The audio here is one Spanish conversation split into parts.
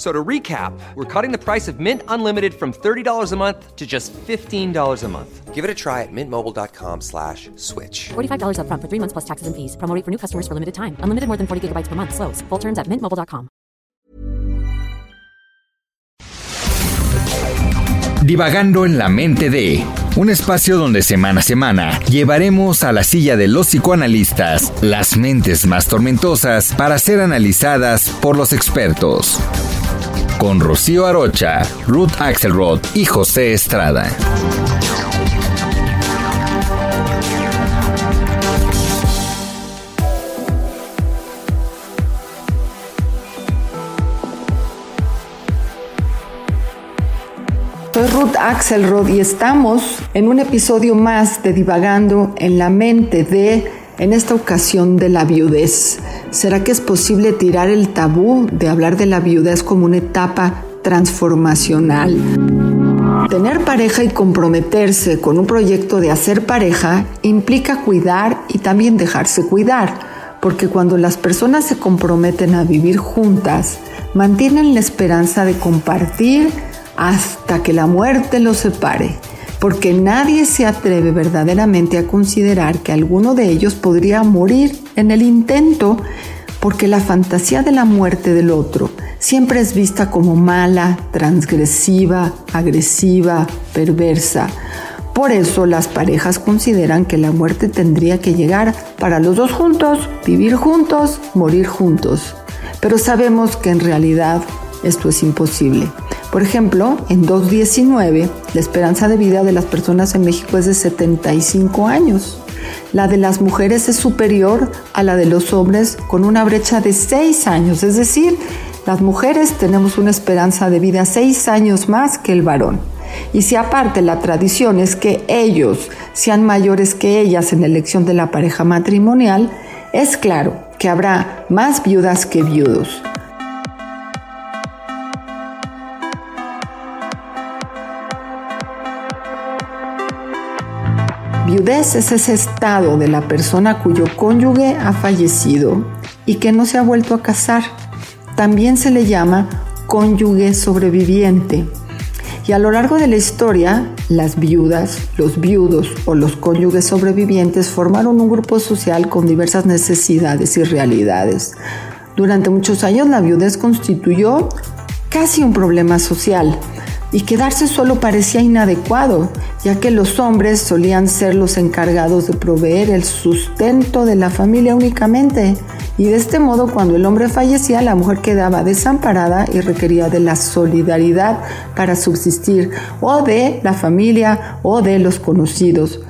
So to recap, we're cutting the price of Mint Unlimited from $30 a month to just $15 a month. Give it a try at mintmobile.com slash switch. $45 up front for three months plus taxes and fees. Promo rate for new customers for limited time. Unlimited more than 40 gigabytes per month. Slows. Full terms at mintmobile.com. Divagando en la mente de un espacio donde semana a semana llevaremos a la silla de los psicoanalistas las mentes más tormentosas para ser analizadas por los expertos. Con Rocío Arocha, Ruth Axelrod y José Estrada. Soy Ruth Axelrod y estamos en un episodio más de Divagando en la mente de, en esta ocasión, de la viudez. ¿Será que es posible tirar el tabú de hablar de la viudez como una etapa transformacional? Tener pareja y comprometerse con un proyecto de hacer pareja implica cuidar y también dejarse cuidar, porque cuando las personas se comprometen a vivir juntas, mantienen la esperanza de compartir, hasta que la muerte los separe, porque nadie se atreve verdaderamente a considerar que alguno de ellos podría morir en el intento, porque la fantasía de la muerte del otro siempre es vista como mala, transgresiva, agresiva, perversa. Por eso las parejas consideran que la muerte tendría que llegar para los dos juntos, vivir juntos, morir juntos. Pero sabemos que en realidad esto es imposible. Por ejemplo, en 2019, la esperanza de vida de las personas en México es de 75 años. La de las mujeres es superior a la de los hombres con una brecha de 6 años, es decir, las mujeres tenemos una esperanza de vida 6 años más que el varón. Y si aparte la tradición es que ellos sean mayores que ellas en la elección de la pareja matrimonial, es claro que habrá más viudas que viudos. Viudez es ese estado de la persona cuyo cónyuge ha fallecido y que no se ha vuelto a casar. También se le llama cónyuge sobreviviente. Y a lo largo de la historia, las viudas, los viudos o los cónyuges sobrevivientes formaron un grupo social con diversas necesidades y realidades. Durante muchos años la viudez constituyó casi un problema social y quedarse solo parecía inadecuado, ya que los hombres solían ser los encargados de proveer el sustento de la familia únicamente, y de este modo cuando el hombre fallecía la mujer quedaba desamparada y requería de la solidaridad para subsistir, o de la familia o de los conocidos.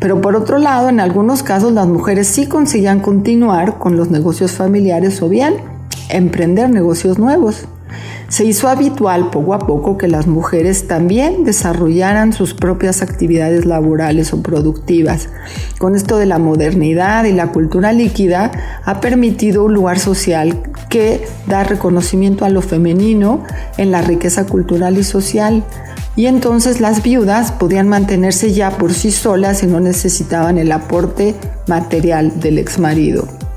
Pero por otro lado, en algunos casos las mujeres sí conseguían continuar con los negocios familiares o bien emprender negocios nuevos. Se hizo habitual poco a poco que las mujeres también desarrollaran sus propias actividades laborales o productivas. Con esto de la modernidad y la cultura líquida ha permitido un lugar social que da reconocimiento a lo femenino en la riqueza cultural y social. Y entonces las viudas podían mantenerse ya por sí solas y no necesitaban el aporte material del exmarido.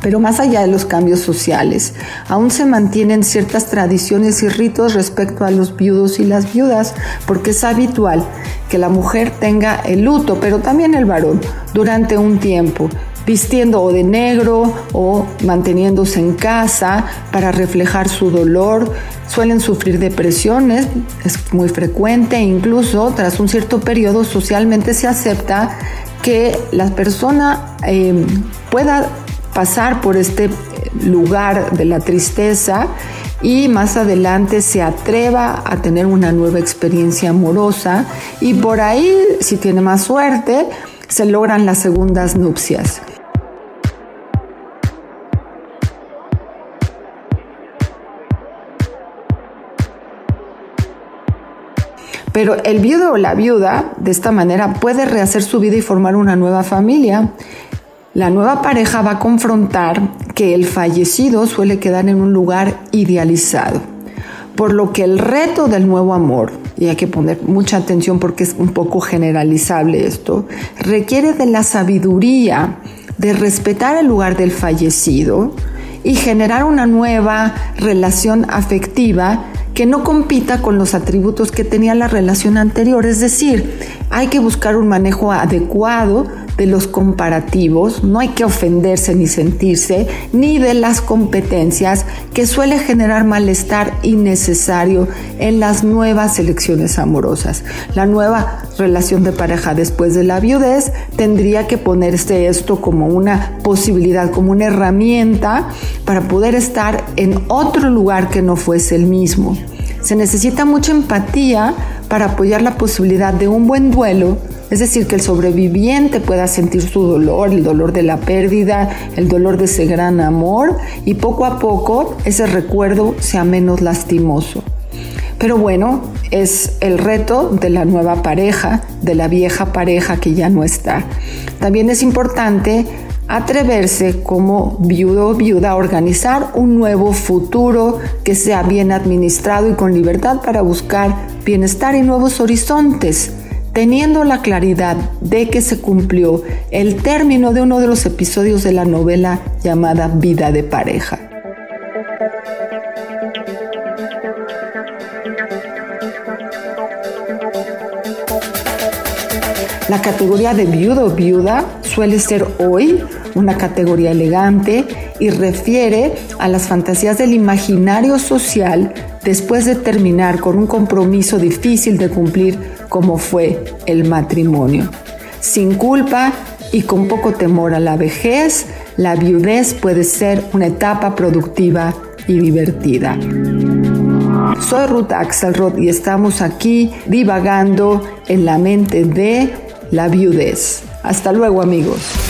Pero más allá de los cambios sociales, aún se mantienen ciertas tradiciones y ritos respecto a los viudos y las viudas, porque es habitual que la mujer tenga el luto, pero también el varón, durante un tiempo vistiendo o de negro o manteniéndose en casa para reflejar su dolor. Suelen sufrir depresiones, es muy frecuente, incluso tras un cierto periodo socialmente se acepta que la persona eh, pueda pasar por este lugar de la tristeza y más adelante se atreva a tener una nueva experiencia amorosa y por ahí, si tiene más suerte, se logran las segundas nupcias. Pero el viudo o la viuda, de esta manera, puede rehacer su vida y formar una nueva familia. La nueva pareja va a confrontar que el fallecido suele quedar en un lugar idealizado. Por lo que el reto del nuevo amor, y hay que poner mucha atención porque es un poco generalizable esto, requiere de la sabiduría de respetar el lugar del fallecido y generar una nueva relación afectiva que no compita con los atributos que tenía la relación anterior. Es decir, hay que buscar un manejo adecuado de los comparativos, no hay que ofenderse ni sentirse, ni de las competencias que suele generar malestar innecesario en las nuevas elecciones amorosas. La nueva relación de pareja después de la viudez tendría que ponerse esto como una posibilidad, como una herramienta para poder estar en otro lugar que no fuese el mismo. Se necesita mucha empatía para apoyar la posibilidad de un buen duelo es decir, que el sobreviviente pueda sentir su dolor, el dolor de la pérdida, el dolor de ese gran amor y poco a poco ese recuerdo sea menos lastimoso. Pero bueno, es el reto de la nueva pareja, de la vieja pareja que ya no está. También es importante atreverse como viudo o viuda a organizar un nuevo futuro que sea bien administrado y con libertad para buscar bienestar y nuevos horizontes teniendo la claridad de que se cumplió el término de uno de los episodios de la novela llamada Vida de pareja. La categoría de viudo o viuda suele ser hoy una categoría elegante y refiere a las fantasías del imaginario social después de terminar con un compromiso difícil de cumplir como fue el matrimonio. Sin culpa y con poco temor a la vejez, la viudez puede ser una etapa productiva y divertida. Soy Ruth Axelrod y estamos aquí divagando en la mente de la viudez. Hasta luego amigos.